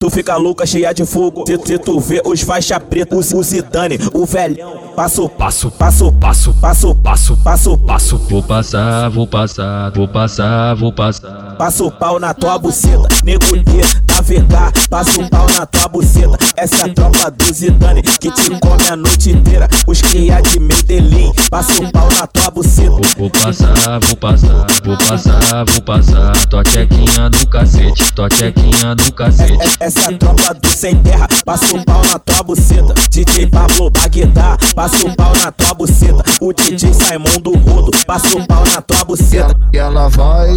tu fica louca, cheia de fogo. Se, se tu vê os faixa preta, o, o Zidane, o velhão. Passo, passo, passo, passo, passo, passo, passo, passo. Vou passar, vou passar, vou passar, vou passar. Passo o pau na tua buceta, nego VK. Passo pau na tua buceta. Essa é a tropa do Zidane que te come a noite inteira. Os cria de Medellín, passo pau na tua buceta. Vou, passar, vou passar, vou passar, vou passar. Tua tchequinha no cacete, tua tchequinha no cacete. Essa é a tropa do sem terra, passo o pau na tua buceta. DJ Pablo Baguetá, passo o pau na tua buceta. O DJ Simon do Rodo, passo o pau na tua buceta. E ela vai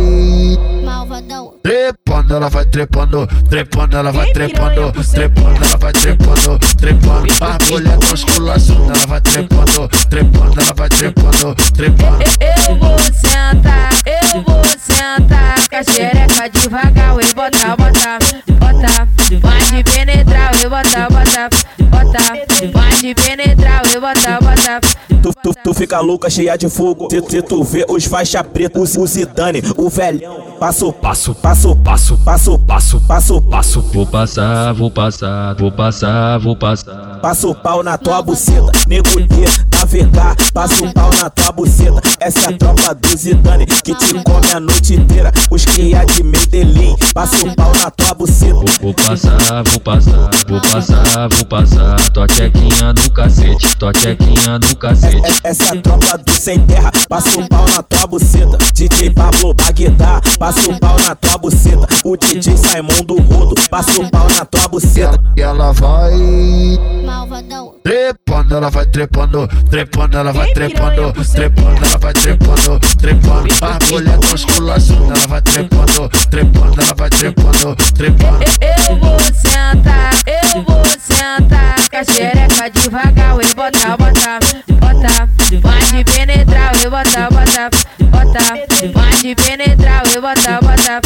Malvadão. trepando, ela vai trepando, trepando, ela vai trepando, trepando, ela vai trepando, trepando. A mulher com esculação, ela vai trepando, vai trepando, trepando. Eu vou sentar, eu vou sentar Com a xereca devagar, eu botar, botar, botar Pode penetrar, eu botar, botar, botar Pode penetrar, eu botar, botar Tu, tu, tu fica louca, cheia de fogo. Se, se tu vê os faixa preta, o, o Zidane, o velhão. Passo, passo, passo, passo, passo, passo, passo, passo. Vou passar, vou passar, vou passar, vou passar. Passo o pau na tua buceta, nego VK. Passo o pau na tua buceta. Essa é a tropa do Zidane que te come a noite inteira. Os cria de Medellín, passo o pau na tua buceta. Vou, vou passar, vou passar, vou passar, vou passar. Tua tchequinha no cacete, tua tchequinha no cacete. Essa é a tropa do sem terra, passa o pau na tua buceta. DJ Pablo Baguetá, passa o pau na tua buceta. O DJ Simon do Rodo, passa o pau na tua buceta. E ela vai Malvadão. Trepando, ela vai trepando, trepando, ela vai trepando, trepando, ela vai trepando, trepando. A mulher com esculação, ela vai trepando, trepando, ela vai trepando, trepando. Eu vou sentar, eu vou sentar Com devagar, eu botar, botar, botar Pode penetrar, eu botar, botar, botar Pode penetrar, eu botar, botar